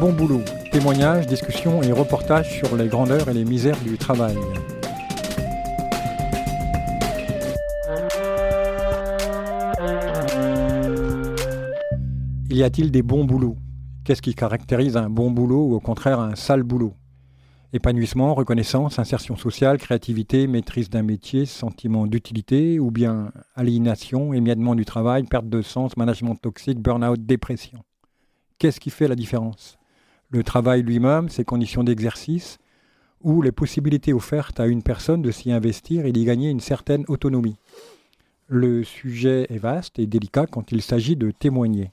Bon boulot, témoignages, discussions et reportages sur les grandeurs et les misères du travail. Y a-t-il des bons boulots? Qu'est-ce qui caractérise un bon boulot ou au contraire un sale boulot? Épanouissement, reconnaissance, insertion sociale, créativité, maîtrise d'un métier, sentiment d'utilité ou bien aliénation, émiettement du travail, perte de sens, management toxique, burn-out, dépression? Qu'est-ce qui fait la différence? Le travail lui-même, ses conditions d'exercice ou les possibilités offertes à une personne de s'y investir et d'y gagner une certaine autonomie. Le sujet est vaste et délicat quand il s'agit de témoigner.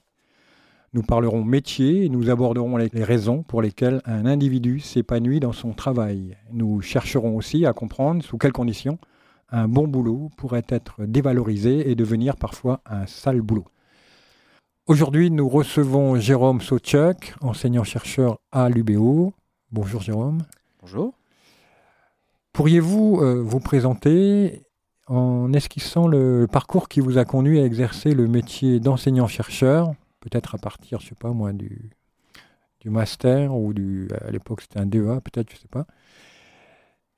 Nous parlerons métier et nous aborderons les, raisons pour lesquelles un individu s'épanouit dans son travail. Nous chercherons aussi à comprendre sous quelles conditions un bon boulot pourrait être dévalorisé et devenir parfois un sale boulot. Aujourd'hui, nous recevons Jérôme Sochuk, enseignant-chercheur à l'UBO. Bonjour Jérôme. Bonjour. Pourriez-vous euh, vous présenter en esquissant le parcours qui vous a conduit à exercer le métier d'enseignant-chercheur peut-être à partir, je sais pas moi, du, du master ou du, à l'époque c'était un DEA, peut-être, je sais pas.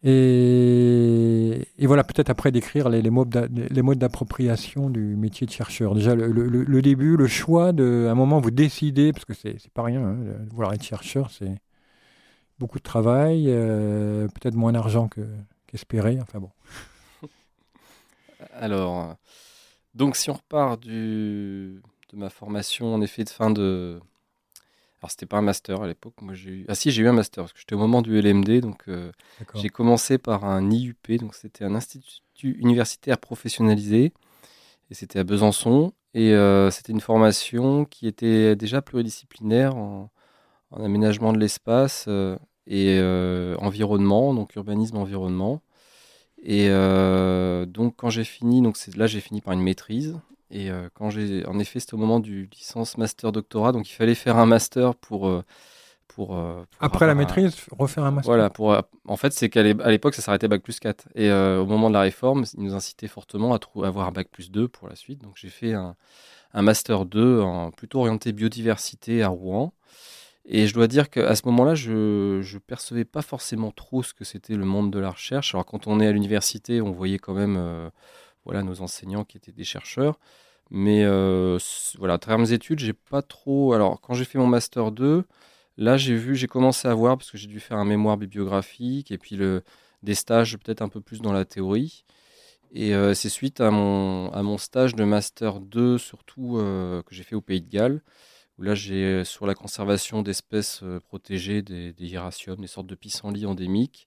Et, voilà, peut-être après décrire les, les, modes d'appropriation du métier de chercheur. Déjà, le, début, le choix de, à un moment, vous décidez, parce que c'est, pas rien, hein, vouloir être chercheur, c'est beaucoup de travail, euh, peut-être moins d'argent que, qu'espéré, enfin bon. Alors, donc si on repart de ma formation en effet de fin de. Alors c'était pas un master à l'époque, moi j'ai eu... Ah si j'ai eu un master, parce que j'étais au moment du LMD, donc euh, j'ai commencé par un IUP, donc c'était un institut universitaire professionnalisé, et c'était à Besançon, et euh, c'était une formation qui était déjà pluridisciplinaire en, aménagement de l'espace euh, et environnement, donc urbanisme environnement. Et donc quand j'ai fini, donc là j'ai fini par une maîtrise et euh, quand j'ai, en effet, c'était au moment du licence, master, doctorat, donc il fallait faire un master pour. Euh, pour, euh, Après la maîtrise, refaire un master Voilà, pour, en fait, c'est qu'à l'époque, ça s'arrêtait bac plus 4. Et au moment de la réforme, ils nous incitaient fortement à, avoir un bac plus 2 pour la suite. Donc j'ai fait un, un master 2 en, plutôt orienté biodiversité à Rouen. Et je dois dire qu'à ce moment-là, je ne percevais pas forcément trop ce que c'était le monde de la recherche. Alors quand on est à l'université, on voyait quand même voilà, nos enseignants qui étaient des chercheurs. Mais euh, voilà, à travers mes études, j'ai pas trop. Alors, quand j'ai fait mon master 2, là, j'ai vu, j'ai commencé à voir, parce que j'ai dû faire un mémoire bibliographique et puis le, des stages peut-être un peu plus dans la théorie. Et euh, c'est suite à mon, stage de master 2, surtout euh, que j'ai fait au Pays de Galles, où là, j'ai sur la conservation d'espèces protégées, des, des des sortes de pissenlits endémiques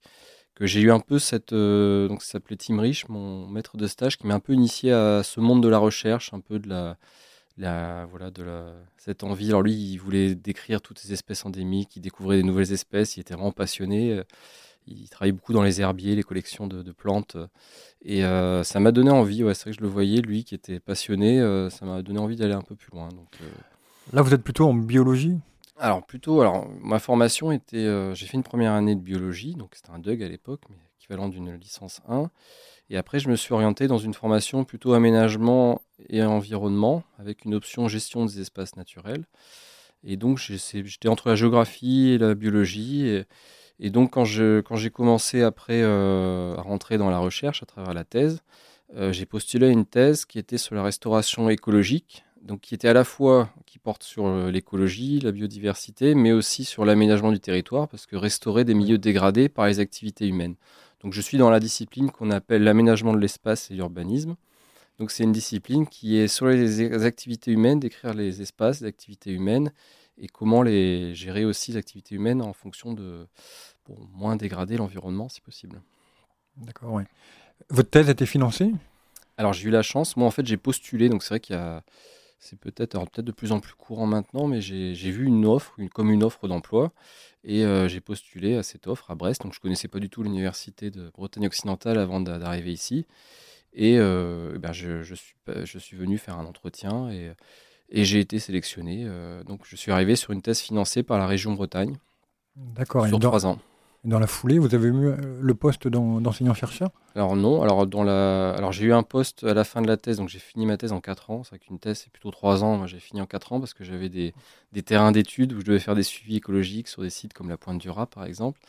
que j'ai eu un peu cette. Euh, donc, ça s'appelait Tim Rich, mon maître de stage, qui m'a un peu initié à ce monde de la recherche, un peu de la. voilà, de la, cette envie. Alors, lui, il voulait décrire toutes ces espèces endémiques, il découvrait des nouvelles espèces, il était vraiment passionné. Il travaillait beaucoup dans les herbiers, les collections de, plantes. Et euh, ça m'a donné envie, ouais, c'est vrai que je le voyais, lui qui était passionné, euh, ça m'a donné envie d'aller un peu plus loin. Donc, Là, vous êtes plutôt en biologie? Alors plutôt, alors ma formation était, euh, j'ai fait une première année de biologie, donc c'était un DUG à l'époque, mais équivalent d'une licence 1. Et après, je me suis orienté dans une formation plutôt aménagement et environnement, avec une option gestion des espaces naturels. Et donc j'étais entre la géographie et la biologie. Et, donc quand j'ai commencé après euh, à rentrer dans la recherche à travers la thèse, euh, j'ai postulé une thèse qui était sur la restauration écologique donc qui était à la fois qui porte sur euh, l'écologie, la biodiversité, mais aussi sur l'aménagement du territoire, parce que restaurer des milieux dégradés par les activités humaines. Donc je suis dans la discipline qu'on appelle l'aménagement de l'espace et l'urbanisme. Donc c'est une discipline qui est sur les activités humaines, décrire les espaces, les activités humaines, et comment les gérer aussi les activités humaines en fonction de pour moins dégrader l'environnement si possible. D'accord, oui. Votre thèse a été financée? Alors j'ai eu la chance, moi en fait j'ai postulé, donc c'est vrai qu'il y a c'est peut-être peut-être de plus en plus courant maintenant, mais j'ai vu une offre, une, comme une offre d'emploi, et euh, j'ai postulé à cette offre à Brest. Donc je connaissais pas du tout l'université de Bretagne occidentale avant d'arriver ici, et euh, eh ben je, je, suis je suis venu faire un entretien et, et j'ai été sélectionné. Euh, donc je suis arrivé sur une thèse financée par la région Bretagne. D'accord. Sur trois ans. Dans la foulée, vous avez eu le poste d'enseignant-chercheur? Alors non, alors, dans la... alors j'ai eu un poste à la fin de la thèse, donc j'ai fini ma thèse en 4 ans. C'est vrai qu'une thèse c'est plutôt 3 ans, moi j'ai fini en 4 ans parce que j'avais des, des terrains d'études où je devais faire des suivis écologiques sur des sites comme la Pointe du Rat par exemple.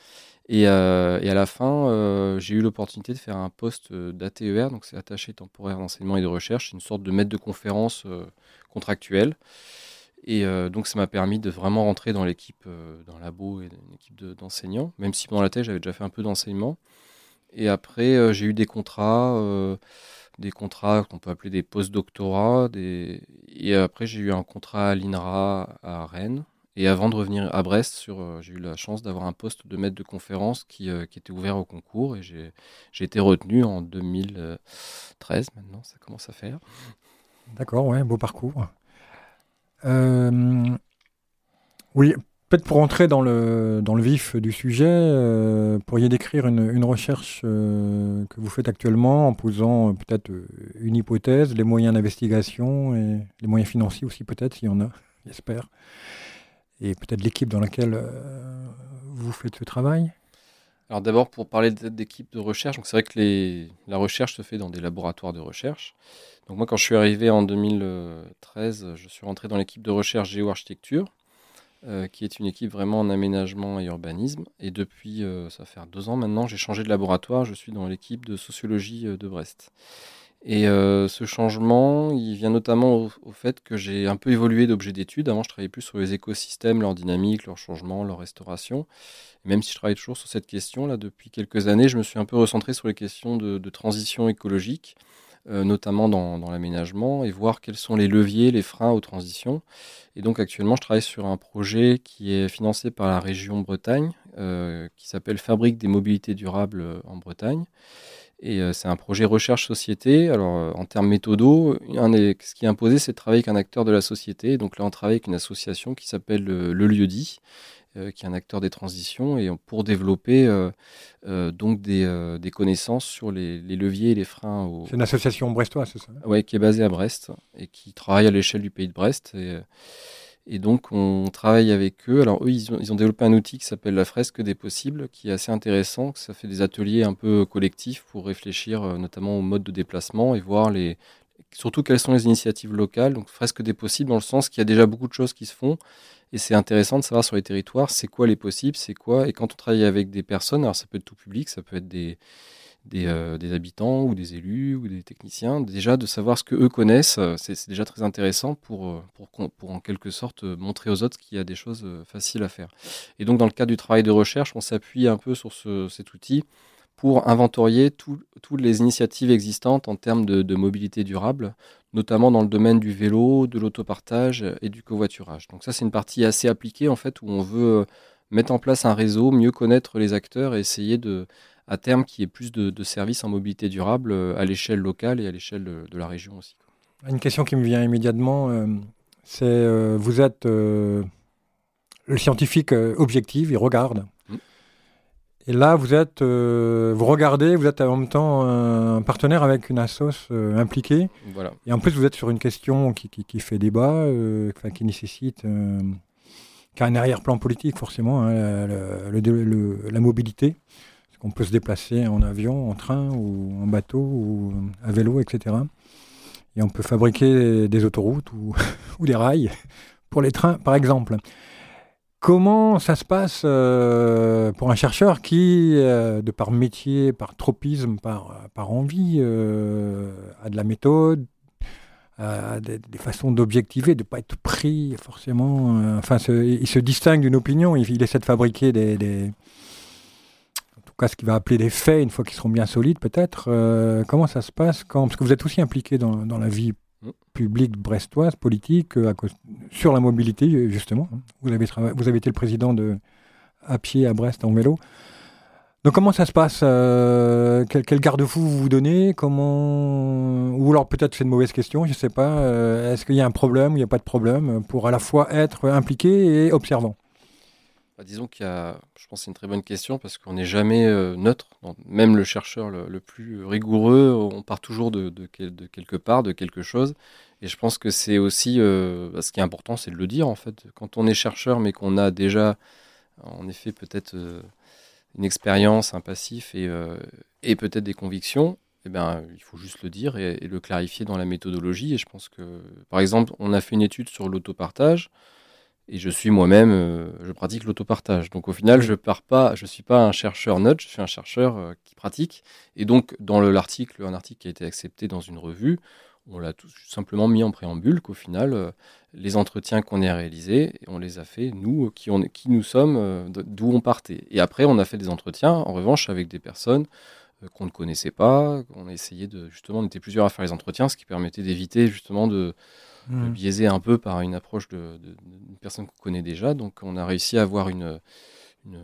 Et, euh, et, à la fin, euh, j'ai eu l'opportunité de faire un poste d'ATER, donc c'est attaché temporaire d'enseignement et de recherche, une sorte de maître de conférence euh, contractuel. Et donc ça m'a permis de vraiment rentrer dans l'équipe, dans le labo et une équipe d'enseignants, même si pendant la thèse j'avais déjà fait un peu d'enseignement. Et après, j'ai eu des contrats, des contrats qu'on peut appeler des post-doctorats. Et après, j'ai eu un contrat à l'INRA à Rennes, et avant de revenir à Brest, euh, j'ai eu la chance d'avoir un poste de maître de conférence qui, euh, qui était ouvert au concours et j'ai, été retenu en 2013 maintenant, ça commence à faire. D'accord, ouais, beau parcours. Euh, oui, peut-être pour entrer dans le, dans le vif du sujet, pourriez décrire une, une recherche que vous faites actuellement en posant peut-être une hypothèse, les moyens d'investigation et les moyens financiers aussi peut-être, s'il y en a, j'espère et peut-être l'équipe dans laquelle euh, vous faites ce travail? Alors d'abord, pour parler d'équipe de recherche, c'est vrai que la recherche se fait dans des laboratoires de recherche. Donc moi, quand je suis arrivé en 2013, je suis rentré dans l'équipe de recherche géo-architecture, euh, qui est une équipe vraiment en aménagement et urbanisme. Et depuis, euh, ça fait deux ans maintenant, j'ai changé de laboratoire, je suis dans l'équipe de sociologie de Brest. Et euh, ce changement, il vient notamment au, fait que j'ai un peu évolué d'objet d'étude. Avant, je travaillais plus sur les écosystèmes, leur dynamique, leur changement, leur restauration. même si je travaille toujours sur cette question, là, depuis quelques années, je me suis un peu recentré sur les questions de, transition écologique, euh, notamment dans, l'aménagement, et voir quels sont les leviers, les freins aux transitions. Et donc, actuellement, je travaille sur un projet qui est financé par la région Bretagne, euh, qui s'appelle Fabrique des mobilités durables en Bretagne et euh, c'est un projet recherche-société. Alors, euh, en termes méthodaux, ce qui est imposé, c'est de travailler avec un acteur de la société. Donc là, on travaille avec une association qui s'appelle le, Lieu Dit, euh, qui est un acteur des transitions, et pour développer donc des, connaissances sur les, leviers et les freins. C'est une association brestoise, c'est ça? Oui, qui est basée à Brest et qui travaille à l'échelle du pays de Brest. Et, et donc, on travaille avec eux. Alors, eux, ils ont, développé un outil qui s'appelle la fresque des possibles, qui est assez intéressant. Ça fait des ateliers un peu collectifs pour réfléchir euh, notamment au mode de déplacement et voir les, surtout quelles sont les initiatives locales. Donc, fresque des possibles dans le sens qu'il y a déjà beaucoup de choses qui se font. Et c'est intéressant de savoir sur les territoires, c'est quoi les possibles, c'est quoi. Et quand on travaille avec des personnes, alors ça peut être tout public, ça peut être des, euh, des, habitants ou des élus ou des techniciens, déjà de savoir ce que eux connaissent, euh, c'est déjà très intéressant pour, euh, pour, pour, en quelque sorte montrer aux autres qu'il y a des choses faciles à faire. Et donc dans le cadre du travail de recherche, on s'appuie un peu sur cet outil pour inventorier toutes les initiatives existantes en termes de, de, mobilité durable, notamment dans le domaine du vélo, de l'autopartage et du covoiturage. Donc ça c'est une partie assez appliquée en fait où on veut mettre en place un réseau, mieux connaître les acteurs et essayer de à terme qu'il y ait plus de, services en mobilité durable euh, à l'échelle locale et à l'échelle de, la région aussi. Une question qui me vient immédiatement, euh, c'est euh, vous êtes le scientifique objectif, il regarde. Mmh. Et là, vous êtes, vous regardez, vous êtes en même temps un partenaire avec une assoce impliquée. Voilà. Et en plus, vous êtes sur une question qui, qui, fait débat, qui nécessite qui a un arrière-plan politique forcément, hein, la mobilité. On peut se déplacer en avion, en train ou en bateau ou à vélo, etc. Et on peut fabriquer des autoroutes ou, des rails pour les trains, par exemple. Comment ça se passe euh, pour un chercheur qui, euh, de par métier, par tropisme, par, envie, euh, a de la méthode, a des, façons d'objectiver, de ne pas être pris forcément. enfin, il se distingue d'une opinion, il, essaie de fabriquer des, cas ce qu'il va appeler des faits, une fois qu'ils seront bien solides peut-être. Euh, comment ça se passe quand Parce que vous êtes aussi impliqué dans, dans la vie mm. publique brestoise, politique, euh, sur la mobilité, justement. Vous avez, vous avez été le président de à pied à Brest en vélo. Donc comment ça se passe euh, Quel, quel garde-fou vous vous donnez Comment Ou alors peut-être c'est une mauvaise question, je ne sais pas. Est-ce qu'il y a un problème ou il n'y a pas de problème pour à la fois être impliqué et observant? Bah, disons qu'il y a, je pense que c'est une très bonne question parce qu'on n'est jamais euh, neutre. Même le chercheur le, plus rigoureux, on part toujours de, quelque part, de quelque chose. Et je pense que c'est aussi, euh, bah, ce qui est important, c'est de le dire en fait. Quand on est chercheur, mais qu'on a déjà, en effet, peut-être euh, une expérience, un passif et, et peut-être des convictions, eh ben, il faut juste le dire et, le clarifier dans la méthodologie. Et je pense que, par exemple, on a fait une étude sur l'autopartage et je suis moi-même, euh, je pratique l'autopartage. Donc au final, je pars pas, je suis pas un chercheur nudge, je suis un chercheur euh, qui pratique. Et donc dans l'article, un article qui a été accepté dans une revue, on l'a tout simplement mis en préambule qu'au final, euh, les entretiens qu'on a réalisés, on les a fait nous, qui nous sommes, d'où on partait. Et après, on a fait des entretiens, en revanche, avec des personnes qu'on ne connaissait pas. On a essayé de, justement, on était plusieurs à faire les entretiens, ce qui permettait d'éviter justement de Mmh. biaisé un peu par une approche d'une de, personne qu'on connaît déjà. Donc on a réussi à avoir une,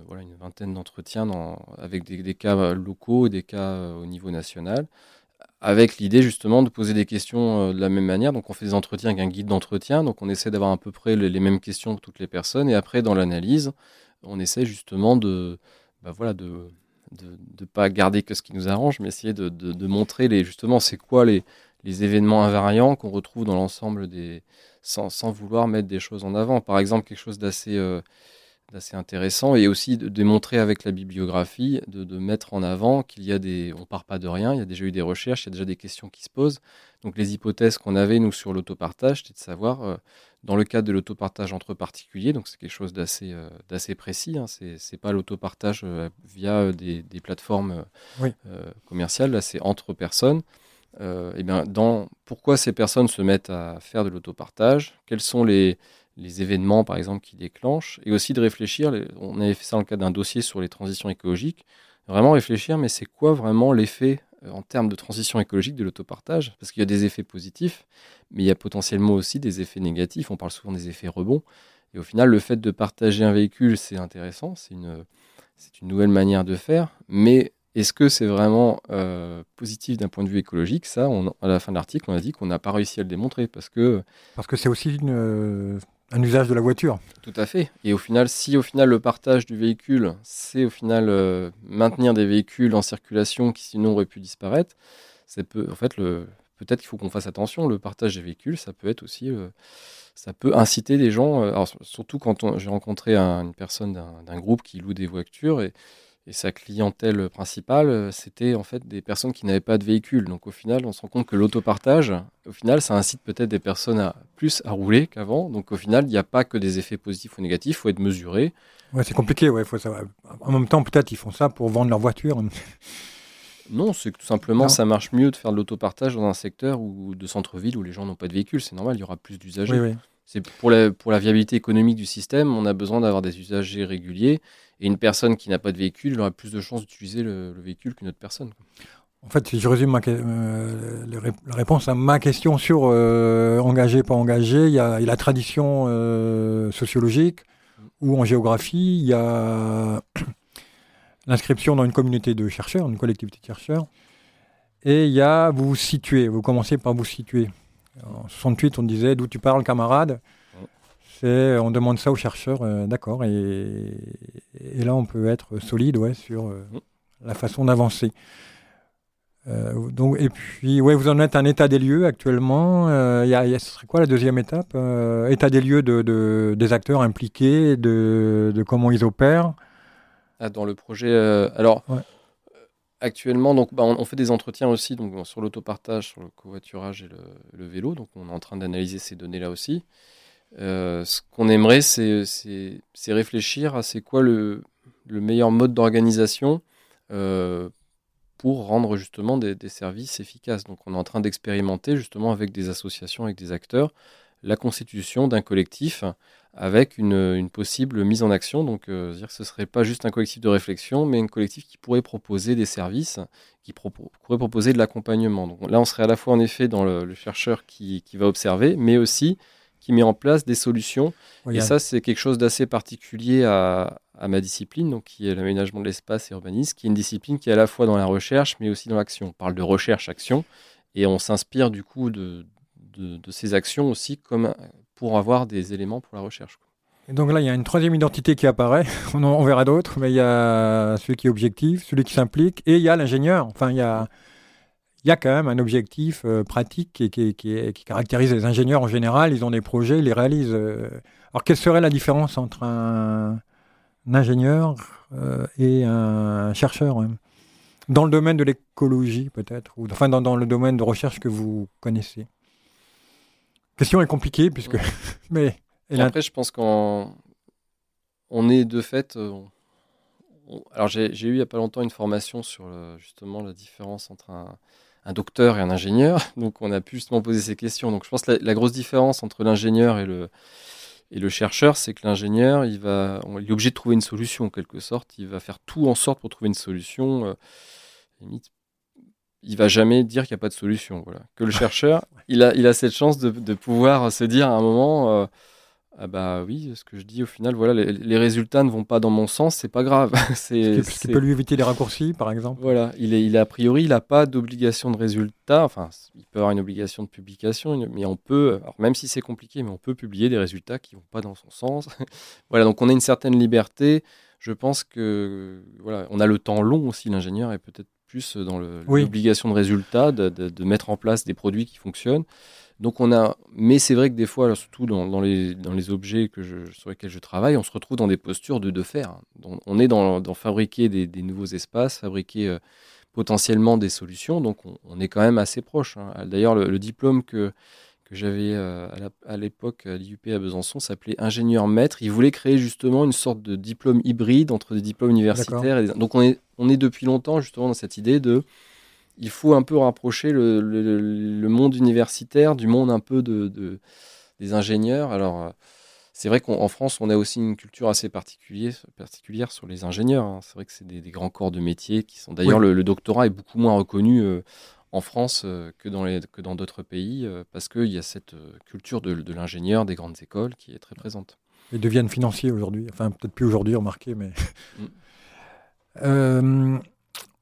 voilà, une vingtaine d'entretiens avec des, cas locaux et des cas euh, au niveau national, avec l'idée justement de poser des questions euh, de la même manière. Donc on fait des entretiens avec un guide d'entretien, donc on essaie d'avoir à peu près les, mêmes questions que toutes les personnes, et après dans l'analyse, on essaie justement de... Bah voilà, de de ne pas garder que ce qui nous arrange, mais essayer de, montrer les, justement c'est quoi les, événements invariants qu'on retrouve dans l'ensemble des. Sans, sans, vouloir mettre des choses en avant. Par exemple, quelque chose d'assez euh, intéressant et aussi de démontrer avec la bibliographie, de, de mettre en avant qu'il y a des. On part pas de rien, il y a déjà eu des recherches, il y a déjà des questions qui se posent. Donc, les hypothèses qu'on avait, nous, sur l'autopartage, c'était de savoir, euh, dans le cadre de l'autopartage entre particuliers, donc c'est quelque chose d'assez euh, d'assez précis, hein, c'est pas l'autopartage via des, des plateformes commerciales, là, c'est entre personnes. Euh, eh bien, dans pourquoi ces personnes se mettent à faire de l'autopartage, quels sont les, les, événements, par exemple, qui déclenchent, et aussi de réfléchir, on avait fait ça dans le cadre d'un dossier sur les transitions écologiques, vraiment réfléchir, mais c'est quoi vraiment l'effet euh, en termes de transition écologique de l'autopartage Parce qu'il y a des effets positifs, mais il y a potentiellement aussi des effets négatifs, on parle souvent des effets rebonds, et au final, le fait de partager un véhicule, c'est intéressant, c'est une, une nouvelle manière de faire, mais est-ce que c'est vraiment euh, positif d'un point de vue écologique? Ça, à la fin de l'article, on a dit qu'on n'a pas réussi à le démontrer parce que. Parce que c'est aussi euh, un usage de la voiture. Tout à fait. Et au final, si au final le partage du véhicule, c'est au final euh, maintenir des véhicules en circulation qui sinon auraient pu disparaître, c'est. En fait, peut-être qu'il faut qu'on fasse attention. Le partage des véhicules, ça peut être aussi ça peut inciter des gens, surtout quand j'ai rencontré une personne d'un groupe qui loue des voitures, et et sa clientèle principale, euh, c'était en fait des personnes qui n'avaient pas de véhicule. Donc au final, on se rend compte que l'autopartage, au final, ça incite peut-être des personnes à plus à rouler qu'avant. Donc au final, il n'y a pas que des effets positifs ou négatifs, il faut être mesuré. Ouais, c'est compliqué, ouais, faut savoir. En même temps, peut-être ils font ça pour vendre leur voiture. Non, c'est que tout simplement, ça marche mieux de faire de l'autopartage dans un secteur ou de centre-ville où les gens n'ont pas de véhicule. C'est normal, il y aura plus d'usagers. Oui, oui. C'est pour la, viabilité économique du système, on a besoin d'avoir des usagers réguliers. Et une personne qui n'a pas de véhicule, elle aura plus de chances d'utiliser le, véhicule qu'une autre personne. En fait, si je résume euh, la réponse à ma question sur euh, engagé, pas engagé, il y a, la tradition euh, sociologique ou en géographie, il y a l'inscription dans une communauté de chercheurs, une collectivité de chercheurs, et il y a vous vous situez, vous commencez par vous situer. En 68, on disait d'où tu parles, camarade. C'est, on demande ça aux chercheurs, euh, d'accord. Et, là, on peut être solide, ouais, sur euh, la façon d'avancer. Euh, donc, et puis, ouais, vous en êtes un état des lieux actuellement. Il y a, ce serait quoi la deuxième étape État des lieux de, des acteurs impliqués, de, de comment ils opèrent? Ah, dans le projet. alors. Actuellement, bah, on, fait des entretiens aussi sur l'autopartage, sur le covoiturage et le, vélo. Donc, on est en train d'analyser ces données-là aussi. Euh, ce qu'on aimerait, c'est réfléchir à c'est quoi le, meilleur mode d'organisation euh, pour rendre justement des, des, services efficaces. Donc, on est en train d'expérimenter justement avec des associations, avec des acteurs, la constitution d'un collectif avec une, possible mise en action. Donc, euh, dire que ce ne serait pas juste un collectif de réflexion, mais un collectif qui pourrait proposer des services, qui pourrait proposer de l'accompagnement. Donc là, on serait à la fois en effet dans le, chercheur qui, va observer, mais aussi qui met en place des solutions. et ça, c'est quelque chose d'assez particulier à, ma discipline, donc qui est l'aménagement de l'espace et urbanisme, qui est une discipline qui est à la fois dans la recherche, mais aussi dans l'action. On parle de recherche-action, et on s'inspire du coup de, de, ces actions aussi comme pour avoir des éléments pour la recherche. Et donc là, il y a une troisième identité qui apparaît. On, verra d'autres, mais il y a celui qui est objectif, celui qui s'implique, et il y a l'ingénieur. Enfin, il y a, il y a quand même un objectif euh, pratique qui, qui, caractérise les ingénieurs en général. Ils ont des projets, ils les réalisent. Euh. Alors, quelle serait la différence entre un, ingénieur et un chercheur. Dans le domaine de l'écologie, peut-être, ou enfin dans, le domaine de recherche que vous connaissez. Question est compliquée, puisque. mais après, je pense qu'on on est de fait. alors, j'ai eu il n'y a pas longtemps une formation sur justement la différence entre un, un docteur et un ingénieur. Donc on a pu justement poser ces questions. Donc je pense que la, grosse différence entre l'ingénieur et le, et le chercheur, c'est que l'ingénieur, il, va, il est obligé de trouver une solution en quelque sorte. Il va faire tout en sorte pour trouver une solution. Euh, limite, il va jamais dire qu'il n'y a pas de solution. Voilà. Que le chercheur, il a, il a cette chance de, de pouvoir se dire à un moment, euh, ah bah oui, ce que je dis au final, voilà, les, résultats ne vont pas dans mon sens, c'est pas grave. c'est ce qui peut lui éviter les raccourcis, par exemple. Voilà, il est, il a priori, il n'a pas d'obligation de résultat. Enfin, il peut avoir une obligation de publication, mais on peut, même si c'est compliqué, mais on peut publier des résultats qui vont pas dans son sens. voilà, donc on a une certaine liberté. Je pense que voilà, on a le temps long aussi. L'ingénieur est peut-être plus dans l'obligation de résultat, de, de, mettre en place des produits qui fonctionnent. Donc on a, mais c'est vrai que des fois, surtout dans, les, dans les objets que je, sur lesquels je travaille, on se retrouve dans des postures de, de faire. on est dans, dans fabriquer des, nouveaux espaces, fabriquer euh, potentiellement des solutions. Donc on, est quand même assez proche. Hein. D'ailleurs, le, diplôme que, que j'avais euh, à l'époque à l'IUP à Besançon s'appelait ingénieur maître. Il voulait créer justement une sorte de diplôme hybride entre des diplômes universitaires. Et donc on est, on est depuis longtemps justement dans cette idée de il faut un peu rapprocher le, monde universitaire du monde un peu de, des ingénieurs. Alors, euh, c'est vrai qu'en France, on a aussi une culture assez particulière, particulière sur les ingénieurs. Hein. C'est vrai que c'est des, grands corps de métier qui sont. D'ailleurs, le, doctorat est beaucoup moins reconnu euh, en France euh, que dans les, que dans d'autres pays parce qu'il y a cette culture de, l'ingénieur des grandes écoles qui est très présente. Ils deviennent financiers aujourd'hui. Enfin, peut-être plus aujourd'hui, remarquez, mais. Mm.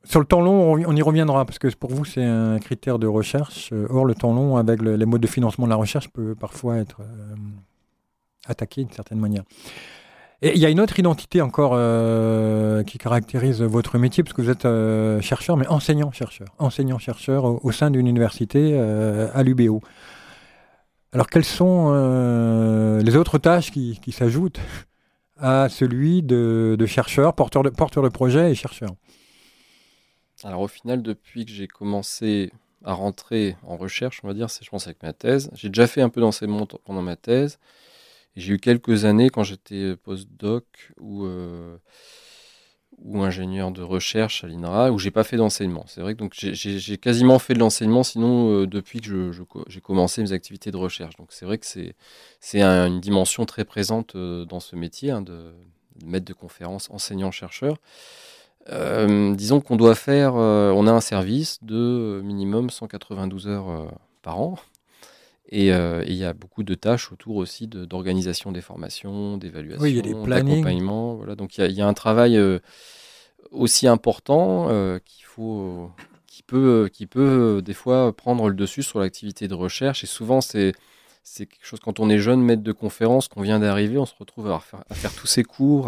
Sur le temps long, on y reviendra, parce que pour vous, c'est un critère de recherche. Euh, or, le temps long, avec les modes de financement de la recherche, peut parfois être euh, attaqué d'une certaine manière. Et il y a une autre identité encore euh, qui caractérise votre métier, parce que vous êtes chercheur, mais enseignant-chercheur. Enseignant-chercheur au, sein d'une université à l'UBO. Alors, quelles sont les autres tâches qui, s'ajoutent à celui de, chercheur, porteur de, porteur de projet et chercheur? Alors au final, depuis que j'ai commencé à rentrer en recherche, on va dire, c'est je pense avec ma thèse, j'ai déjà fait un peu d'enseignement pendant ma thèse. J'ai eu quelques années quand j'étais postdoc ou, euh, ou ingénieur de recherche à l'INRA où j'ai pas fait d'enseignement. C'est vrai que donc j'ai quasiment fait de l'enseignement, sinon euh, depuis que j'ai commencé mes activités de recherche. Donc c'est vrai que c'est une dimension très présente euh, dans ce métier hein, de, de maître de conférence enseignant-chercheur. Euh, disons qu'on doit faire, on a un service de minimum 192 heures par an. Et il y a beaucoup de tâches autour aussi d'organisation des formations, d'évaluation, oui, d'accompagnement. Voilà. Donc il y, y, a un travail aussi important qu'il faut, qui peut, qui peut des fois prendre le dessus sur l'activité de recherche. Et souvent c'est c'est quelque chose, quand on est jeune maître de conférence, qu'on vient d'arriver, on se retrouve à faire, à faire tous ces cours,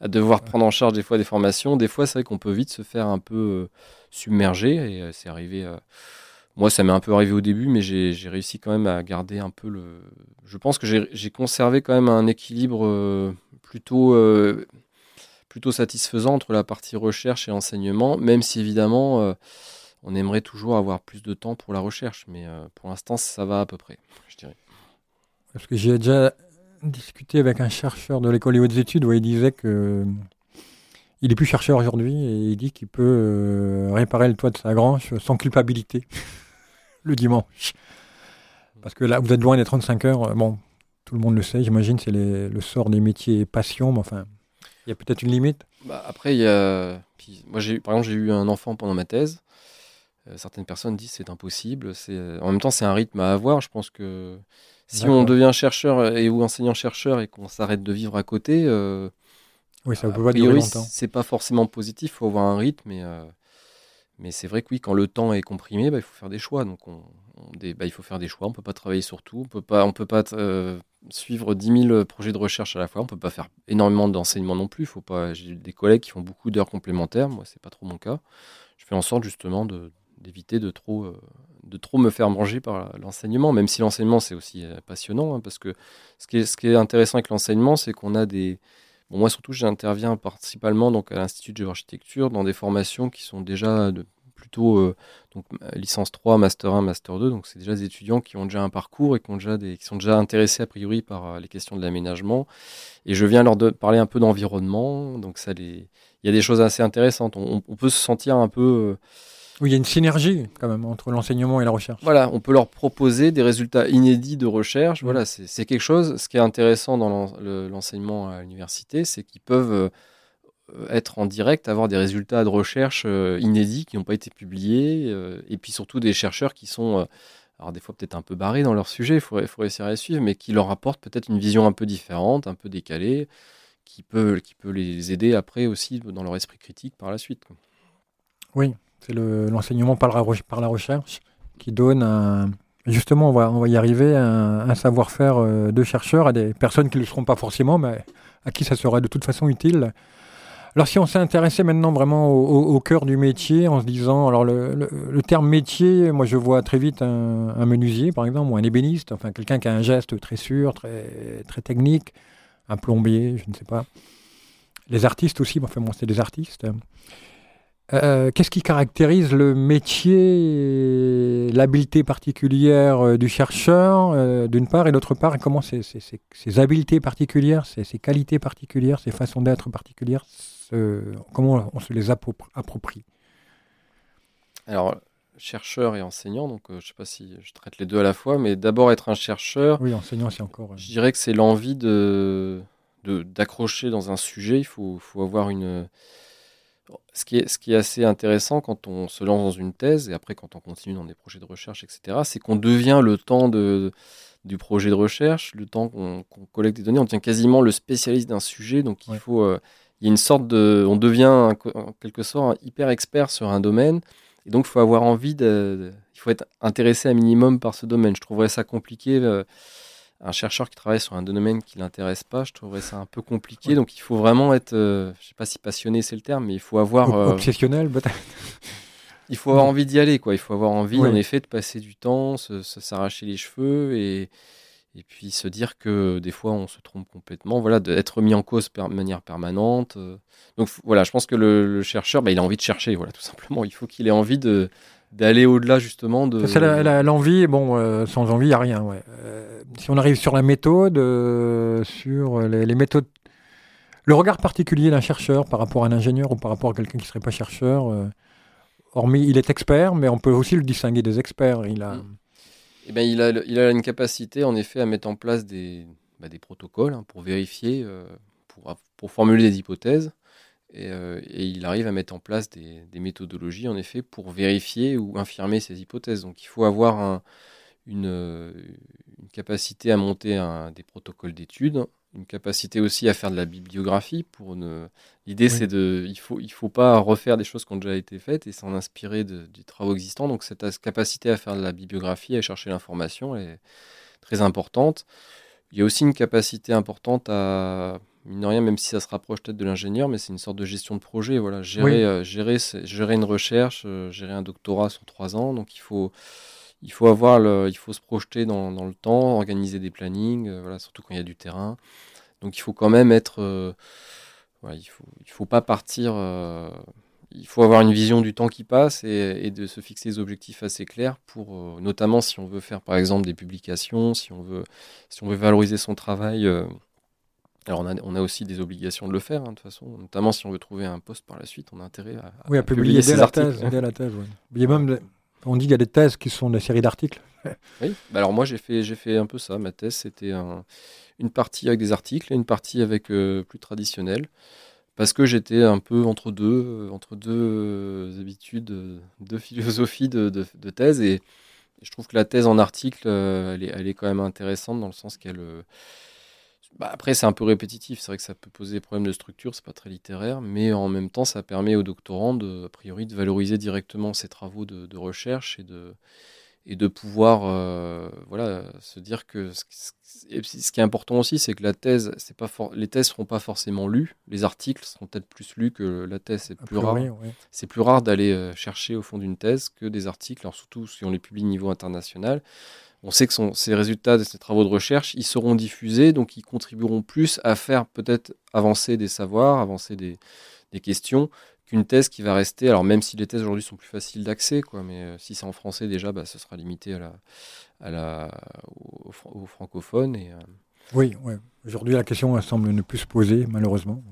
à, devoir prendre en charge des fois des formations. Des fois, c'est vrai qu'on peut vite se faire un peu euh, submerger. Et euh, c'est arrivé. Euh, moi, ça m'est un peu arrivé au début, mais j'ai réussi quand même à garder un peu le. Je pense que j'ai conservé quand même un équilibre plutôt, plutôt satisfaisant entre la partie recherche et enseignement, même si évidemment on aimerait toujours avoir plus de temps pour la recherche, mais pour l'instant, ça va à peu près, je dirais. Parce que j'ai déjà discuté avec un chercheur de l'école des hautes études où il disait que il est plus chercheur aujourd'hui et il dit qu'il peut euh, réparer le toit de sa grange sans culpabilité le dimanche. Parce que là, vous êtes loin des 35 heures. Bon, tout le monde le sait, j'imagine, c'est le sort des métiers passion, mais enfin, il y a peut-être une limite. Bah, après, il y a. moi, par exemple, j'ai eu un enfant pendant ma thèse. Euh, certaines personnes disent c'est impossible. En même temps, c'est un rythme à avoir. Je pense que si on devient chercheur et ou enseignant-chercheur et qu'on s'arrête de vivre à côté, euh, oui, ça peut pas durer longtemps. C'est pas forcément positif. Il faut avoir un rythme. Euh, mais c'est vrai que oui, quand le temps est comprimé, bah, il faut faire des choix. Donc, on, bah, il faut faire des choix. On peut pas travailler sur tout. On peut pas, on peut pas suivre 10 000 projets de recherche à la fois. On peut pas faire énormément d'enseignement non plus. Faut pas. J'ai des collègues qui font beaucoup d'heures complémentaires. Moi, c'est pas trop mon cas. Je fais en sorte justement d'éviter de trop, euh, de trop me faire manger par l'enseignement, même si l'enseignement c'est aussi euh, passionnant, hein, parce que ce qui, est, ce qui est intéressant avec l'enseignement, c'est qu'on a des, moi, surtout, j'interviens principalement donc, à l'Institut de géoarchitecture dans des formations qui sont déjà de, plutôt euh, donc, licence 3, master 1, master 2. Donc, c'est déjà des étudiants qui ont déjà un parcours et qui, ont déjà qui sont déjà intéressés a priori par euh, les questions de l'aménagement. Et je viens leur de parler un peu d'environnement. Donc, ça les... il y a des choses assez intéressantes. On, peut se sentir un peu. Euh, oui, il y a une synergie quand même entre l'enseignement et la recherche. Voilà, on peut leur proposer des résultats inédits de recherche. Mmh. Voilà, c'est quelque chose. Ce qui est intéressant dans l'enseignement à l'université, c'est qu'ils peuvent euh, être en direct, avoir des résultats de recherche euh, inédits qui n'ont pas été publiés, euh, et puis surtout des chercheurs qui sont, alors des fois peut-être un peu barrés dans leur sujet, il faudrait, faudrait essayer de suivre, mais qui leur apportent peut-être une vision un peu différente, un peu décalée, qui peut, qui peut les aider après aussi dans leur esprit critique par la suite. Oui, c'est l'enseignement par, la, par la recherche qui donne un, Justement, on va, y arriver, un, savoir-faire de chercheurs à des personnes qui ne le seront pas forcément, mais à qui ça sera de toute façon utile alors si on s'est intéressé maintenant vraiment au, cœur du métier, en se disant, alors le, terme métier, moi je vois très vite un, menuisier par exemple, ou un ébéniste, enfin quelqu'un qui a un geste très sûr, très, très technique, un plombier, je ne sais pas. Les artistes aussi, enfin bon, c'est des artistes. Euh, qu'est-ce qui caractérise le métier, l'habileté particulière euh, du chercheur, euh, d'une part, et d'autre part, comment ces, ces, habiletés particulières, ces, qualités particulières, ces façons d'être particulières comment on se les approprie? Alors, chercheur et enseignant, donc euh, je ne sais pas si je traite les deux à la fois, mais d'abord être un chercheur. Oui, enseignant, c'est encore. Je dirais que c'est l'envie de d'accrocher dans un sujet. Il faut, faut avoir une. Ce qui, est, ce qui est assez intéressant quand on se lance dans une thèse et après quand on continue dans des projets de recherche, etc., c'est qu'on devient le temps de, du projet de recherche, le temps qu'on collecte des données, on devient quasiment le spécialiste d'un sujet. Donc il faut, euh, il y a une sorte de, on devient en quelque sorte un hyper expert sur un domaine, et donc il faut avoir envie de, il faut être intéressé un minimum par ce domaine. Je trouverais ça compliqué. Euh, un chercheur qui travaille sur un domaine qui l'intéresse pas, je trouverais ça un peu compliqué. Donc il faut vraiment être, euh, je sais pas si passionné c'est le terme, mais il faut avoir euh, obsessionnel peut-être. il faut avoir envie d'y aller, quoi. Il faut avoir envie, en effet, de passer du temps, s'arracher les cheveux et, et puis se dire que des fois on se trompe complètement, voilà, d'être mis en cause de manière permanente. Euh. Donc voilà, je pense que le, chercheur, bah, il a envie de chercher, voilà, tout simplement. Il faut qu'il ait envie de d'aller au-delà justement de. C'est l'envie, bon, euh, sans envie, il n'y a rien. Ouais. Euh, si on arrive sur la méthode, sur les, méthodes, le regard particulier d'un chercheur par rapport à un ingénieur ou par rapport à quelqu'un qui ne serait pas chercheur, hormis il est expert, mais on peut aussi le distinguer des experts. Il a. Mm. Eh ben, il, a, il a une capacité en effet à mettre en place des, bah, des protocoles hein, pour vérifier, euh, pour, pour, formuler des hypothèses. Et, euh, et, il arrive à mettre en place des, des, méthodologies en effet pour vérifier ou infirmer ces hypothèses. Donc il faut avoir un, une, une, capacité à monter un, des protocoles d'études une capacité aussi à faire de la bibliographie. Pour ne... L'idée, c'est de, il faut, il faut pas refaire des choses qui ont déjà été faites et s'en inspirer de, des travaux existants. Donc cette capacité à faire de la bibliographie, à chercher l'information est très importante. Il y a aussi une capacité importante à, mine de rien, même si ça se rapproche peut-être de l'ingénieur, mais c'est une sorte de gestion de projet. Voilà, gérer, euh, gérer, gérer une recherche, euh, gérer un doctorat sur trois ans. Donc il faut il faut avoir le, il faut se projeter dans, le temps, organiser des plannings, euh, voilà, surtout quand il y a du terrain. Donc il faut quand même être, euh, il faut, il faut pas partir. Il faut avoir une vision du temps qui passe et, de se fixer des objectifs assez clairs pour, notamment si on veut faire par exemple des publications, si on veut, si on veut valoriser son travail. Alors on a, on a, aussi des obligations de le faire, hein, de toute façon, notamment si on veut trouver un poste par la suite, on a intérêt à, oui, à, publier, la thèse, dès la thèse. Il y a même on dit qu'il y a des thèses qui sont des séries d'articles. oui, bah alors moi j'ai fait, j'ai fait un peu ça. Ma thèse c'était une partie avec des articles et une partie avec euh, plus traditionnel. Parce que j'étais un peu entre deux, euh, entre deux euh, habitudes, deux philosophies de, de, thèse. Et, je trouve que la thèse en article, elle, est, elle, est, quand même intéressante dans le sens qu'elle bah, après, c'est un peu répétitif. C'est vrai que ça peut poser des problèmes de structure, c'est pas très littéraire, mais en même temps, ça permet aux doctorants, de, a priori, de valoriser directement ces travaux de, recherche et de, et de pouvoir euh, voilà, se dire que ce, ce, qui est important aussi, c'est que la thèse, c'est pas les thèses seront pas forcément lues, les articles seront peut-être plus lus que la thèse. C'est plus rare. C'est plus rare d'aller euh, chercher au fond d'une thèse que des articles, alors surtout si on les publie au niveau international on sait que ces résultats de ces travaux de recherche, ils seront diffusés, donc ils contribueront plus à faire peut-être avancer des savoirs, avancer des, questions, qu'une thèse qui va rester. Alors même si les thèses aujourd'hui sont plus faciles d'accès, quoi, mais euh, si c'est en français déjà, bah, ce sera limité à la, aux, francophones. Euh, Oui, aujourd'hui la question semble ne plus se poser, malheureusement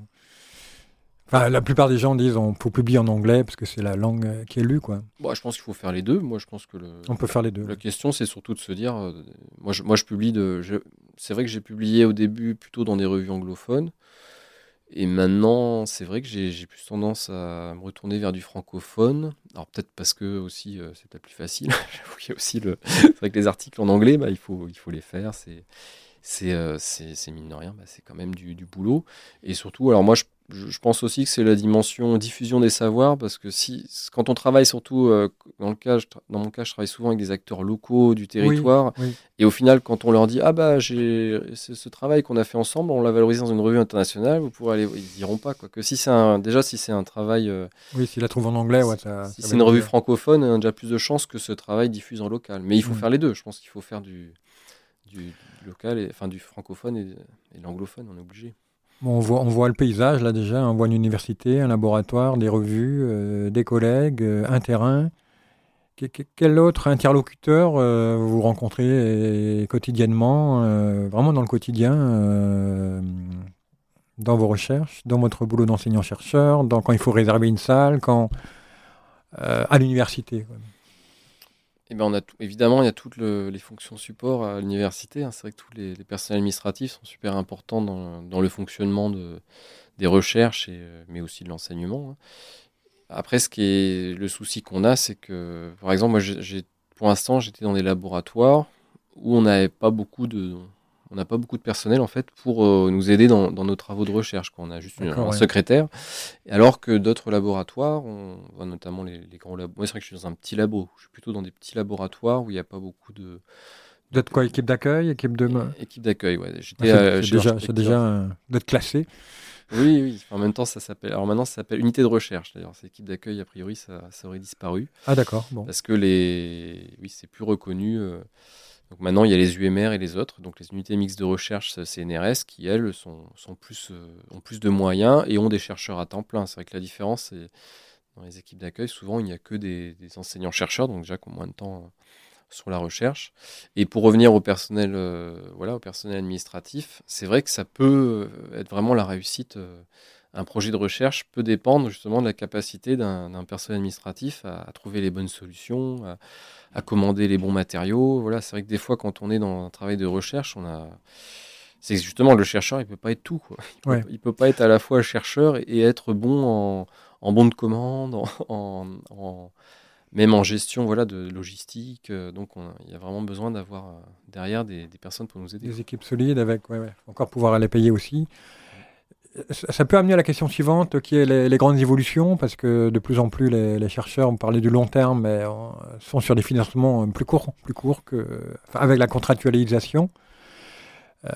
la plupart des gens disent on peut publier en anglais parce que c'est la langue euh, qui est lue, quoi. Bah, je pense qu'il faut faire les deux. Moi, je pense que le, on peut faire les deux. La question, c'est surtout de se dire, euh, moi, je, moi, je publie de. C'est vrai que j'ai publié au début plutôt dans des revues anglophones, et maintenant, c'est vrai que j'ai plus tendance à me retourner vers du francophone. Alors peut-être parce que aussi euh, c'est peut-être plus facile. il y a aussi le. c'est vrai que les articles en anglais, bah, il faut il faut les faire. C'est c'est mine de rien, bah, c'est quand même du, du, boulot. Et surtout, alors moi, je je, pense aussi que c'est la dimension diffusion des savoirs, parce que si, quand on travaille surtout, euh, dans, le cas, dans mon cas, je travaille souvent avec des acteurs locaux du territoire, et au final, quand on leur dit Ah bah, j'ai ce travail qu'on a fait ensemble, on l'a valorisé dans une revue internationale, vous pourrez aller. Ils diront pas, quoi. Que si c'est un, déjà, si c'est un travail. Euh, oui, s'ils la trouvent en anglais, ouais, Si c'est une revue francophone, on a déjà plus de chances que ce travail diffuse en local. Mais il faut mm. faire les deux. Je pense qu'il faut faire du, du, local, et, enfin du francophone et, et l'anglophone, on est obligé on, voit, on voit le paysage là déjà, on voit une université, un laboratoire, des revues, euh, des collègues, euh, un terrain. quel autre interlocuteur euh, vous rencontrez quotidiennement, vraiment dans le quotidien, dans vos recherches, dans votre boulot d'enseignant-chercheur, quand il faut réserver une salle, quand à l'université eh ben évidemment, il y a toutes les fonctions support à l'université. Hein. C'est vrai que tous les, personnels administratifs sont super importants dans, le fonctionnement de, des recherches, euh, mais aussi de l'enseignement. Hein. Après, ce qui est le souci qu'on a, c'est que, par exemple, moi, j'ai, pour l'instant, j'étais dans des laboratoires où on n'avait pas beaucoup de, on n'a pas beaucoup de personnel en fait pour euh, nous aider dans, nos travaux de recherche. On a juste un secrétaire. Alors que d'autres laboratoires, on notamment les, grands labos. Moi, c'est vrai que je suis dans un petit labo. Je suis plutôt dans des petits laboratoires où il n'y a pas beaucoup de. D'être quoi Équipe d'accueil Équipe de. Équipe d'accueil, ouais. c'est déjà, déjà d'être classé. Oui, oui. En même temps, ça s'appelle. Alors maintenant, ça s'appelle unité de recherche. D'ailleurs, c'est équipe d'accueil. A priori, ça, ça, aurait disparu. Ah d'accord. Bon. Parce que les, oui, c'est plus reconnu. Euh, donc maintenant, il y a les UMR et les autres, donc les unités mixtes de recherche CNRS, qui elles sont, plus, euh, ont plus de moyens et ont des chercheurs à temps plein. C'est vrai que la différence, c'est dans les équipes d'accueil, souvent il n'y a que des, enseignants-chercheurs, donc déjà qui ont moins de temps euh, sur la recherche. Et pour revenir au personnel, euh, voilà, au personnel administratif, c'est vrai que ça peut être vraiment la réussite. Un projet de recherche peut dépendre justement de la capacité d'un personnel administratif à, à, trouver les bonnes solutions. À, à commander les bons matériaux. Voilà, c'est vrai que des fois, quand on est dans un travail de recherche, on a c'est justement le chercheur, il peut pas être tout. Quoi. Il, peut, peut pas être à la fois chercheur et être bon en, en bon de commande, en, même en gestion voilà, de logistique. Euh, donc il y a vraiment besoin d'avoir euh, derrière des, des, personnes pour nous aider. Des équipes solides avec, ouais, ouais. encore pouvoir les payer aussi ça peut amener à la question suivante, qui est les, grandes évolutions, parce que de plus en plus les, chercheurs, on parlait du long terme, mais euh, sont sur des financements plus courts, plus courts que, avec la contractualisation. Euh,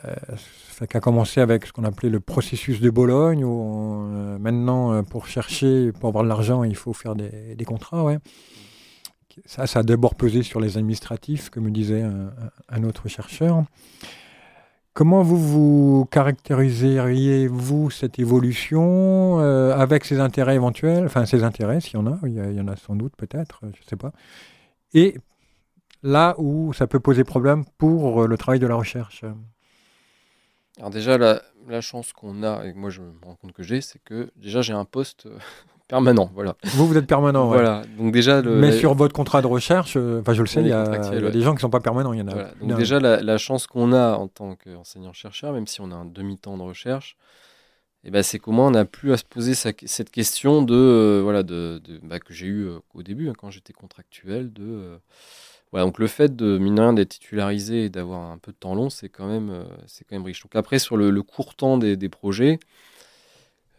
ça a commencé avec ce qu'on appelait le processus de Bologne, où euh, maintenant, pour chercher, pour avoir de l'argent, il faut faire des, contrats. Ouais. Ça, ça a d'abord pesé sur les administratifs, comme disait un, un autre chercheur. Comment vous vous caractériseriez-vous cette évolution euh, avec ses intérêts éventuels, enfin ses intérêts s'il y en a, il y, en a sans doute peut-être, je ne sais pas, et là où ça peut poser problème pour euh, le travail de la recherche. Alors déjà, la, chance qu'on a, et moi je me rends compte que j'ai, c'est que déjà j'ai un poste euh, permanent. Voilà. Vous, vous êtes permanent. Voilà. Donc déjà, Mais sur votre contrat de recherche, euh, enfin je le sais, il y, a, des gens qui ne sont pas permanents. Il y en a. Donc déjà, la, chance qu'on a en tant qu'enseignant-chercheur, même si on a un demi-temps de recherche, et eh ben, c'est comment on n'a plus à se poser cette question de, euh, voilà, de, bah, que j'ai eu euh, au début, hein, quand j'étais contractuel, de... Voilà, donc le fait de mine d'être titularisé et d'avoir un peu de temps long, c'est quand même, c'est quand même riche. Donc après sur le, court temps des, des projets,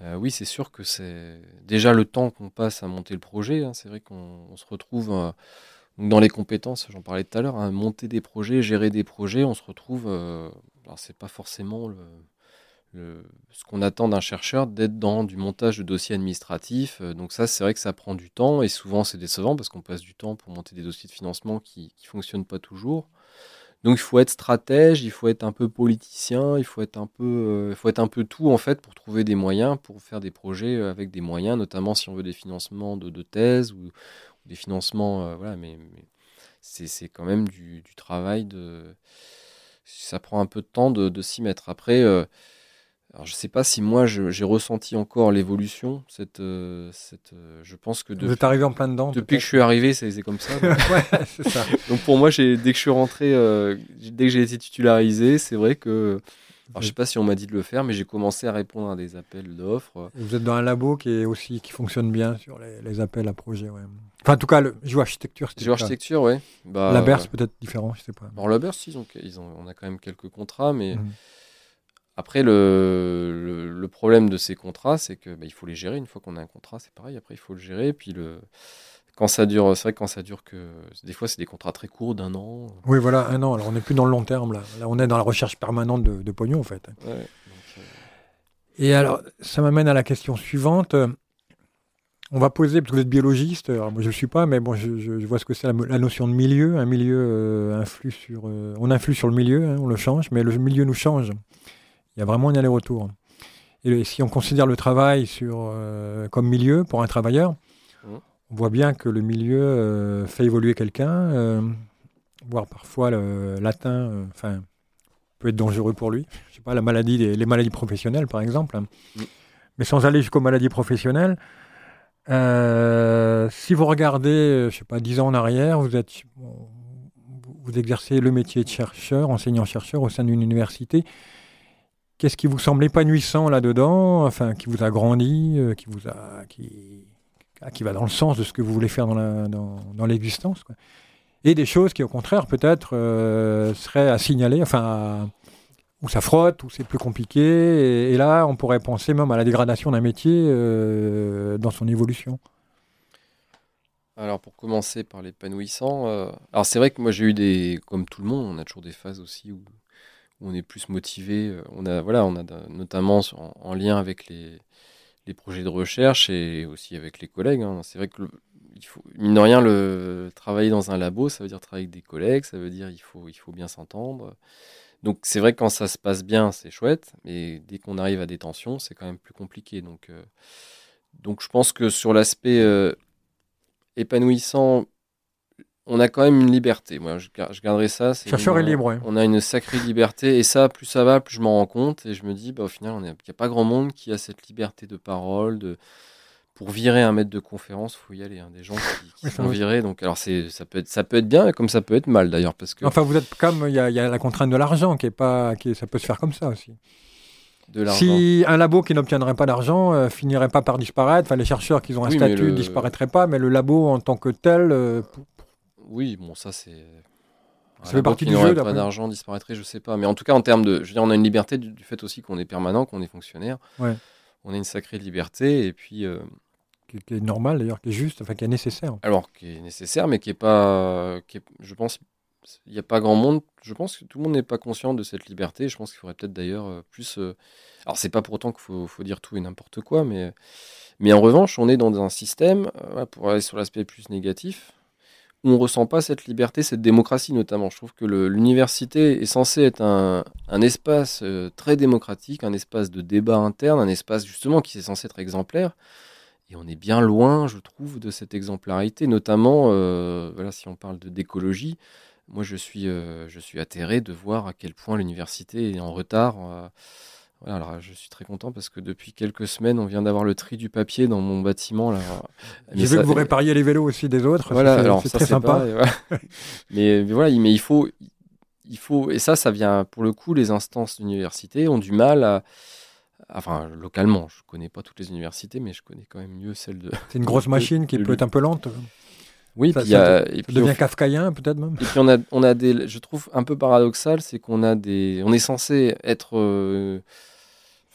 euh, oui, c'est sûr que c'est déjà le temps qu'on passe à monter le projet. Hein. c'est vrai qu'on se retrouve euh, dans les compétences, j'en parlais tout à l'heure, hein, monter des projets, gérer des projets. On se retrouve, euh, alors c'est pas forcément ce qu'on attend d'un chercheur d'être dans du montage de dossiers administratifs. donc ça, c'est vrai que ça prend du temps et souvent c'est décevant parce qu'on passe du temps pour monter des dossiers de financement qui ne fonctionnent pas toujours. Donc il faut être stratège, il faut être un peu politicien, il faut être un peu, euh, il faut être un peu tout en fait pour trouver des moyens, pour faire des projets euh, avec des moyens, notamment si on veut des financements de, de thèse ou, des financements, euh, voilà. Mais, c'est quand même du, travail de, ça prend un peu de temps de s'y mettre. Après, alors, je ne sais pas si moi j'ai ressenti encore l'évolution. Cette, euh, cette, euh, je pense que depuis, Vous êtes arrivé en plein dedans. Depuis que je suis arrivé, c'est comme ça. Donc, ça. donc pour moi, dès que je suis rentré, euh, dès que j'ai été titularisé, c'est vrai que. Alors, je sais pas si on m'a dit de le faire, mais j'ai commencé à répondre à des appels d'offres. Vous êtes dans un labo qui est aussi qui fonctionne bien sur les, appels à projets. Ouais. Enfin, en tout cas, le architecture. architecture, oui. Bah, la Berce peut-être différent, je sais pas. Alors la Berce, ils ont, ils ont, on a quand même quelques contrats, mais. Mmh. Après, le, le, problème de ces contrats, c'est que bah, il faut les gérer. Une fois qu'on a un contrat, c'est pareil. Après, il faut le gérer. Puis le, quand ça dure, c'est vrai que quand ça dure que des fois, c'est des contrats très courts d'un an. Oui, voilà, un an. Alors, on n'est plus dans le long terme là. Là, on est dans la recherche permanente de, de pognon en fait. Euh, Et alors, ça m'amène à la question suivante. On va poser, parce que vous êtes biologiste, alors moi je ne suis pas, mais bon, je, je, vois ce que c'est la, notion de milieu. Un milieu euh, influe sur. Euh, on influe sur le milieu, hein, on le change, mais le milieu nous change. Il y a vraiment un aller-retour. Et si on considère le travail sur, euh, comme milieu pour un travailleur, mmh. on voit bien que le milieu euh, fait évoluer quelqu'un, euh, voire parfois l'atteint, enfin, peut être dangereux pour lui. Je sais pas, la maladie, les, maladies professionnelles, par exemple. Mmh. Mais sans aller jusqu'aux maladies professionnelles, si vous regardez, je sais pas, dix ans en arrière, vous êtes, vous exercez le métier de chercheur, enseignant-chercheur au sein d'une université. Qu'est-ce qui vous semble épanouissant là-dedans, enfin, qui vous a grandi, euh, qui, vous a, qui, ah, qui va dans le sens de ce que vous voulez faire dans l'existence dans, Et des choses qui, au contraire, peut-être euh, seraient à signaler, enfin, où ça frotte, où c'est plus compliqué. Et, là, on pourrait penser même à la dégradation d'un métier euh, dans son évolution. Alors pour commencer par l'épanouissant, alors c'est vrai que moi j'ai eu des, comme tout le monde, on a toujours des phases aussi où on est plus motivé. Euh, on a, voilà, on a notamment en, lien avec les, projets de recherche et aussi avec les collègues. Hein. C'est vrai que il faut, mine de rien, le, travailler dans un labo, ça veut dire travailler avec des collègues, ça veut dire il faut, bien s'entendre. Donc c'est vrai que quand ça se passe bien, c'est chouette, mais dès qu'on arrive à des tensions, c'est quand même plus compliqué. Donc, euh, je pense que sur l'aspect euh, épanouissant, on a quand même une liberté. Moi, je, garderai ça. Chercheur est libre. On a une sacrée liberté. Et ça, plus ça va, plus je m'en rends compte. Et je me dis, bah, au final, il n'y a pas grand monde qui a cette liberté de parole. De... Pour virer un maître de conférence, il faut y aller. Hein. Des gens qui, sont virés. Donc, alors, ça peut, être, ça peut être bien, comme ça peut être mal d'ailleurs. Parce que... Enfin, vous êtes comme. Il y, a la contrainte de l'argent qui est pas. Qui, ça peut se faire comme ça aussi. De si un labo qui n'obtiendrait pas d'argent euh, finirait pas par disparaître, enfin les chercheurs qui ont un statut ne disparaîtraient pas, mais le labo en tant que tel, euh, oui, bon, ça c'est. Ça fait partie du jeu. Pas d'argent disparaîtrait, je sais pas. Mais en tout cas, en termes de, je veux dire, on a une liberté du, fait aussi qu'on est permanent, qu'on est fonctionnaire. Ouais. On a une sacrée liberté et puis. Euh, qui, est normale d'ailleurs, qui est juste, enfin qui est nécessaire. Alors qui est nécessaire, mais qui est pas, qui je pense, il n'y a pas grand monde. Je pense que tout le monde n'est pas conscient de cette liberté. Je pense qu'il faudrait peut-être d'ailleurs euh, plus. Euh, alors c'est pas pour autant qu'il faut, faut, dire tout et n'importe quoi, mais mais en revanche, on est dans un système, pour aller sur l'aspect plus négatif, on ne ressent pas cette liberté, cette démocratie notamment. Je trouve que l'université est censée être un, espace euh, très démocratique, un espace de débat interne, un espace justement qui est censé être exemplaire. Et on est bien loin, je trouve, de cette exemplarité, notamment, euh, voilà, si on parle d'écologie. Moi, je suis, euh, je suis atterré de voir à quel point l'université est en retard alors je suis très content parce que depuis quelques semaines, on vient d'avoir le tri du papier dans mon bâtiment. J'ai vu que vous répariez les vélos aussi des autres. Voilà, alors c'est très sympa. mais, voilà, mais il faut, il faut, et ça, ça vient pour le coup, les instances d'université ont du mal à, enfin localement, je connais pas toutes les universités, mais je connais quand même mieux celle de. C'est une grosse machine qui peut être un peu lente. Oui, ça, puis y a, et puis devient kafkaïen peut-être même. Et puis on a, on a des, je trouve un peu paradoxal, c'est qu'on a des, on est censé être euh,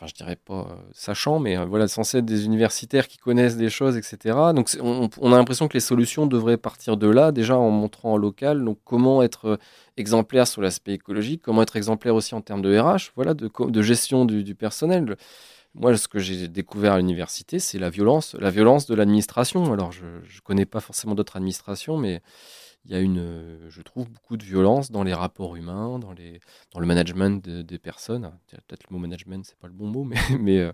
enfin je dirais pas euh, sachant, mais euh, voilà, censé être des universitaires qui connaissent des choses, etc. Donc on, a l'impression que les solutions devraient partir de là, déjà en montrant en local, donc comment être euh, exemplaire sur l'aspect écologique, comment être exemplaire aussi en termes de RH, voilà, de, gestion du, personnel. Moi, ce que j'ai découvert à l'université, c'est la violence, la violence de l'administration. Alors, je ne connais pas forcément d'autres administrations, mais il y a une, je trouve, beaucoup de violence dans les rapports humains, dans, les, dans le management des personnes. Peut-être le mot management, c'est pas le bon mot, mais, mais,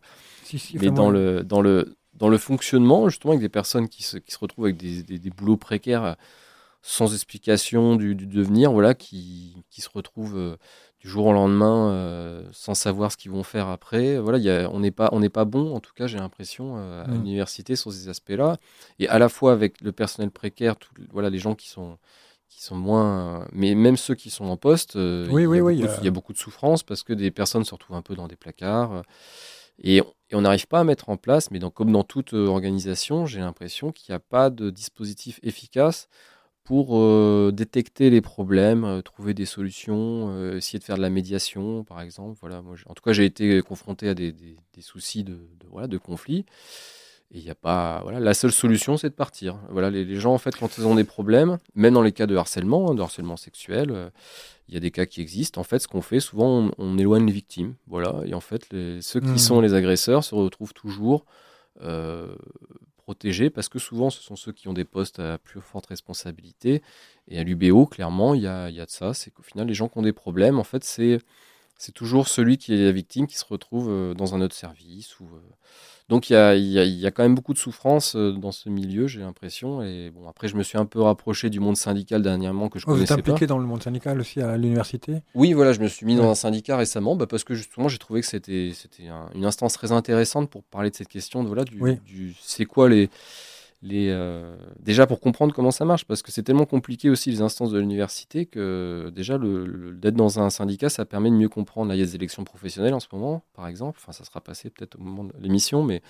mais dans, le, dans, le, dans le fonctionnement, justement, avec des personnes qui se, qui se retrouvent avec des, des, boulots précaires sans explication du, devenir, voilà, qui, qui se retrouvent du jour au lendemain euh, sans savoir ce qu'ils vont faire après. Voilà, y a, on n'est pas, on n'est pas bon, en tout cas, j'ai l'impression, euh, à mm. l'université sur ces aspects-là. Et à la fois avec le personnel précaire, voilà, les gens qui sont, qui sont moins. Mais même ceux qui sont en poste, euh, oui, oui, il, y a beaucoup de souffrance parce que des personnes se retrouvent un peu dans des placards. Et, on n'arrive pas à mettre en place, mais comme dans toute organisation, j'ai l'impression qu'il n'y a pas de dispositif efficace pour euh, détecter les problèmes, euh, trouver des solutions, euh, essayer de faire de la médiation, par exemple. Voilà, moi, en tout cas, j'ai été confronté à des, soucis de, de, voilà, de conflits. Et il n'y a pas. Voilà, la seule solution, c'est de partir. Voilà, les, gens, en fait, quand ils ont des problèmes, même dans les cas de harcèlement, hein, de harcèlement sexuel, il y a des cas qui existent. En fait, ce qu'on fait, souvent, on, éloigne les victimes. Voilà, et en fait, les, ceux qui mmh. sont les agresseurs se retrouvent toujours protégés parce que souvent ce sont ceux qui ont des postes à plus forte responsabilité. Et à l'UBO, clairement, il y a, y a, de ça. C'est qu'au final, les gens qui ont des problèmes, en fait, c'est, c'est toujours celui qui est la victime qui se retrouve euh, dans un autre service ou euh, donc il y a, y, a, y a, quand même beaucoup de souffrance euh, dans ce milieu, j'ai l'impression. Et bon, après, je me suis un peu rapproché du monde syndical dernièrement que je oh, connaissais pas. Vous êtes impliqué dans le monde syndical aussi à l'université? Oui, voilà, je me suis mis dans un syndicat récemment bah, parce que justement, j'ai trouvé que c'était une instance très intéressante pour parler de cette question. De, voilà, du, du c'est quoi les les, euh, déjà pour comprendre comment ça marche, parce que c'est tellement compliqué aussi les instances de l'université que déjà le, d'être dans un syndicat, ça permet de mieux comprendre. Là, il y a des élections professionnelles en ce moment, par exemple. Enfin, ça sera passé peut-être au moment de l'émission, mais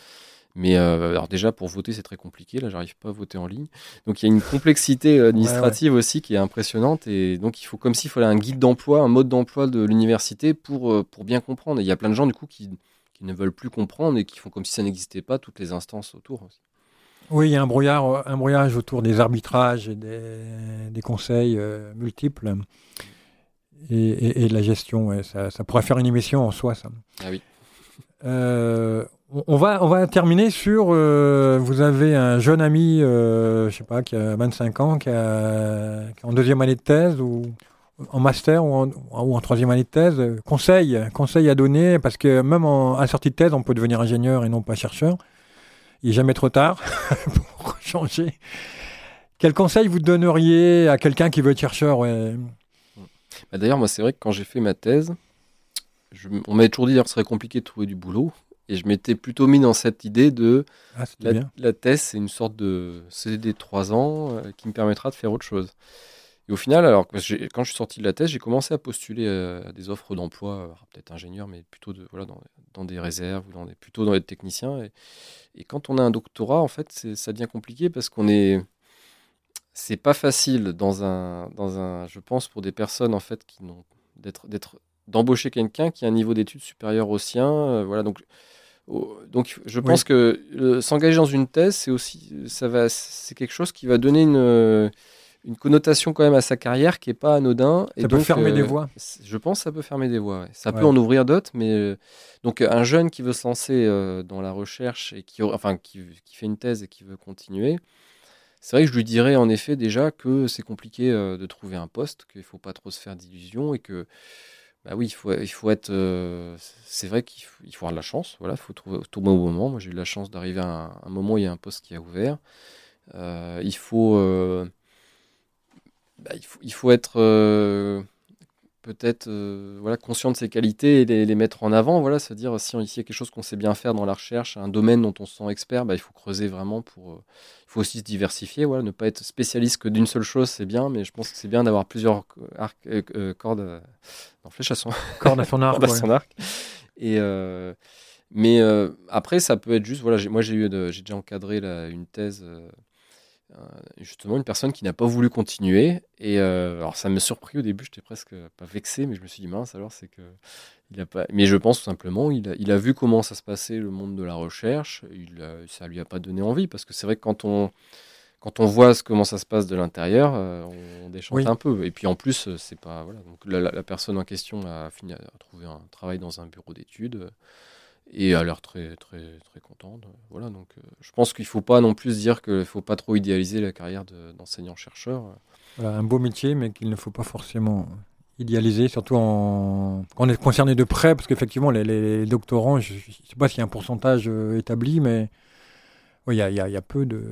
mais euh, alors déjà pour voter c'est très compliqué. Là, j'arrive pas à voter en ligne. Donc il y a une complexité administrative aussi qui est impressionnante et donc il faut comme s'il fallait un guide d'emploi, un mode d'emploi de l'université pour euh, pour bien comprendre. Et il y a plein de gens du coup qui qui ne veulent plus comprendre et qui font comme si ça n'existait pas toutes les instances autour. Aussi. Oui, il y a un, brouillard, un brouillage autour des arbitrages et des, conseils euh, multiples et, de la gestion. ça, pourrait faire une émission en soi, ça. Ah oui. Euh, on, va, on va terminer sur. Euh, vous avez un jeune ami, je sais pas, qui a 25 ans, qui, a, est en deuxième année de thèse ou en master ou en, ou en, troisième année de thèse. Conseil, conseil à donner, parce que même en, à sortie de thèse, on peut devenir ingénieur et non pas chercheur il n'est jamais trop tard pour changer. Quel conseil vous donneriez à quelqu'un qui veut être chercheur bah, D'ailleurs, moi, c'est vrai que quand j'ai fait ma thèse, on m'avait toujours dit que ce serait compliqué de trouver du boulot. Et je m'étais plutôt mis dans cette idée de ah, la, thèse, c'est une sorte de CDD de trois ans euh, qui me permettra de faire autre chose. Et au final, alors quand je suis sorti de la thèse, j'ai commencé à postuler à des offres d'emploi, peut-être ingénieur, mais plutôt de, voilà, dans, des réserves ou dans des, plutôt dans les techniciens. Et, et, quand on a un doctorat, en fait, ça devient compliqué parce qu'on est. C'est pas facile dans un, dans un. Je pense pour des personnes, en fait, qui n'ont. d'être d'embaucher quelqu'un qui a un niveau d'études supérieur au sien. Euh, voilà, donc. Donc, je pense que s'engager dans une thèse, c'est aussi, ça va, c'est quelque chose qui va donner une, une connotation quand même à sa carrière qui est pas anodin. Ça peut fermer des euh, voies. Je pense que ça peut fermer des voies. Ça peut en ouvrir d'autres, mais euh, donc un jeune qui veut se lancer euh, dans la recherche et qui, enfin, qui, fait une thèse et qui veut continuer, c'est vrai que je lui dirais en effet déjà que c'est compliqué de trouver un poste, qu'il faut pas trop se faire d'illusions et que bah oui, il faut, il faut être. c'est vrai qu'il faut, il faut avoir de la chance. Voilà, il faut trouver au bon moment. Moi, j'ai eu la chance d'arriver à un, un, moment où il y a un poste qui a ouvert. il faut bah, il, faut, être euh, peut-être euh, voilà, conscient de ses qualités et les, mettre en avant. Voilà, C'est-à-dire, si il y a quelque chose qu'on sait bien faire dans la recherche, un domaine dont on se sent expert, bah, il faut creuser vraiment pour. Euh, il faut aussi se diversifier. Voilà, ne pas être spécialiste que d'une seule chose, c'est bien, mais je pense que c'est bien d'avoir plusieurs cordes. non, flèches à son, cordes à son arc. à son arc. Et. mais après, ça peut être juste. Voilà, moi, j'ai eu, j'ai déjà encadré une thèse justement une personne qui n'a pas voulu continuer. Et euh, alors ça me surpris au début, j'étais presque pas vexé, mais je me suis dit mince alors c'est que il a pas. Mais je pense tout simplement il a, il a vu comment ça se passait le monde de la recherche, il ça lui a pas donné envie parce que c'est vrai que quand on quand on voit comment ça se passe de l'intérieur, euh, on, déchante un peu. Et puis en plus, c'est pas voilà. Donc la, la, personne en question a fini à trouver un travail dans un bureau d'études et a l'air très très très contente. Voilà, donc euh, je pense qu'il faut pas non plus dire qu'il faut pas trop idéaliser la carrière d'enseignant chercheur. Voilà, un beau métier, mais qu'il ne faut pas forcément idéaliser, surtout en... quand on est concerné de près, parce qu'effectivement, les, les doctorants, je ne sais pas s'il y a un pourcentage euh, établi, mais il y, a, y, a, y, a, peu de.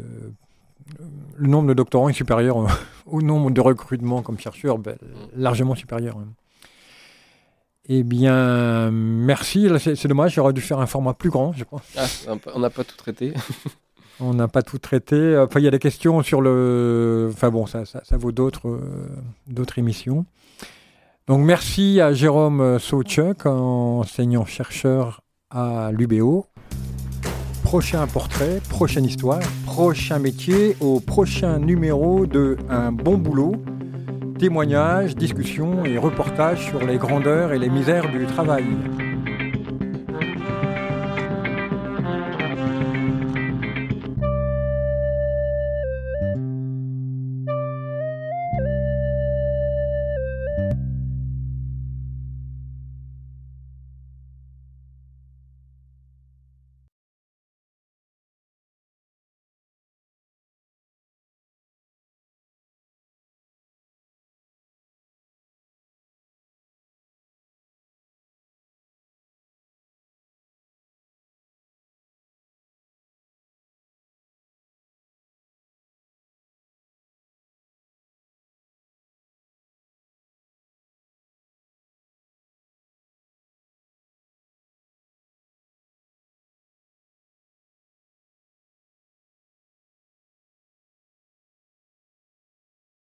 Le nombre de doctorants est supérieur au, au nombre de recrutements comme chercheurs, ben, largement supérieur. Hein. Eh bien, merci. C'est dommage, j'aurais dû faire un format plus grand, je crois. Ah, on n'a pas tout traité. on n'a pas tout traité. Enfin, il y a des questions sur le. Enfin bon, ça, ça, ça vaut d'autres euh, d'autres émissions. Donc merci à Jérôme Sauchuk, enseignant-chercheur à l'UBO. Prochain portrait, prochaine histoire, prochain métier, au prochain numéro de Un bon boulot. Témoignages, discussions et reportages sur les grandeurs et les misères du travail.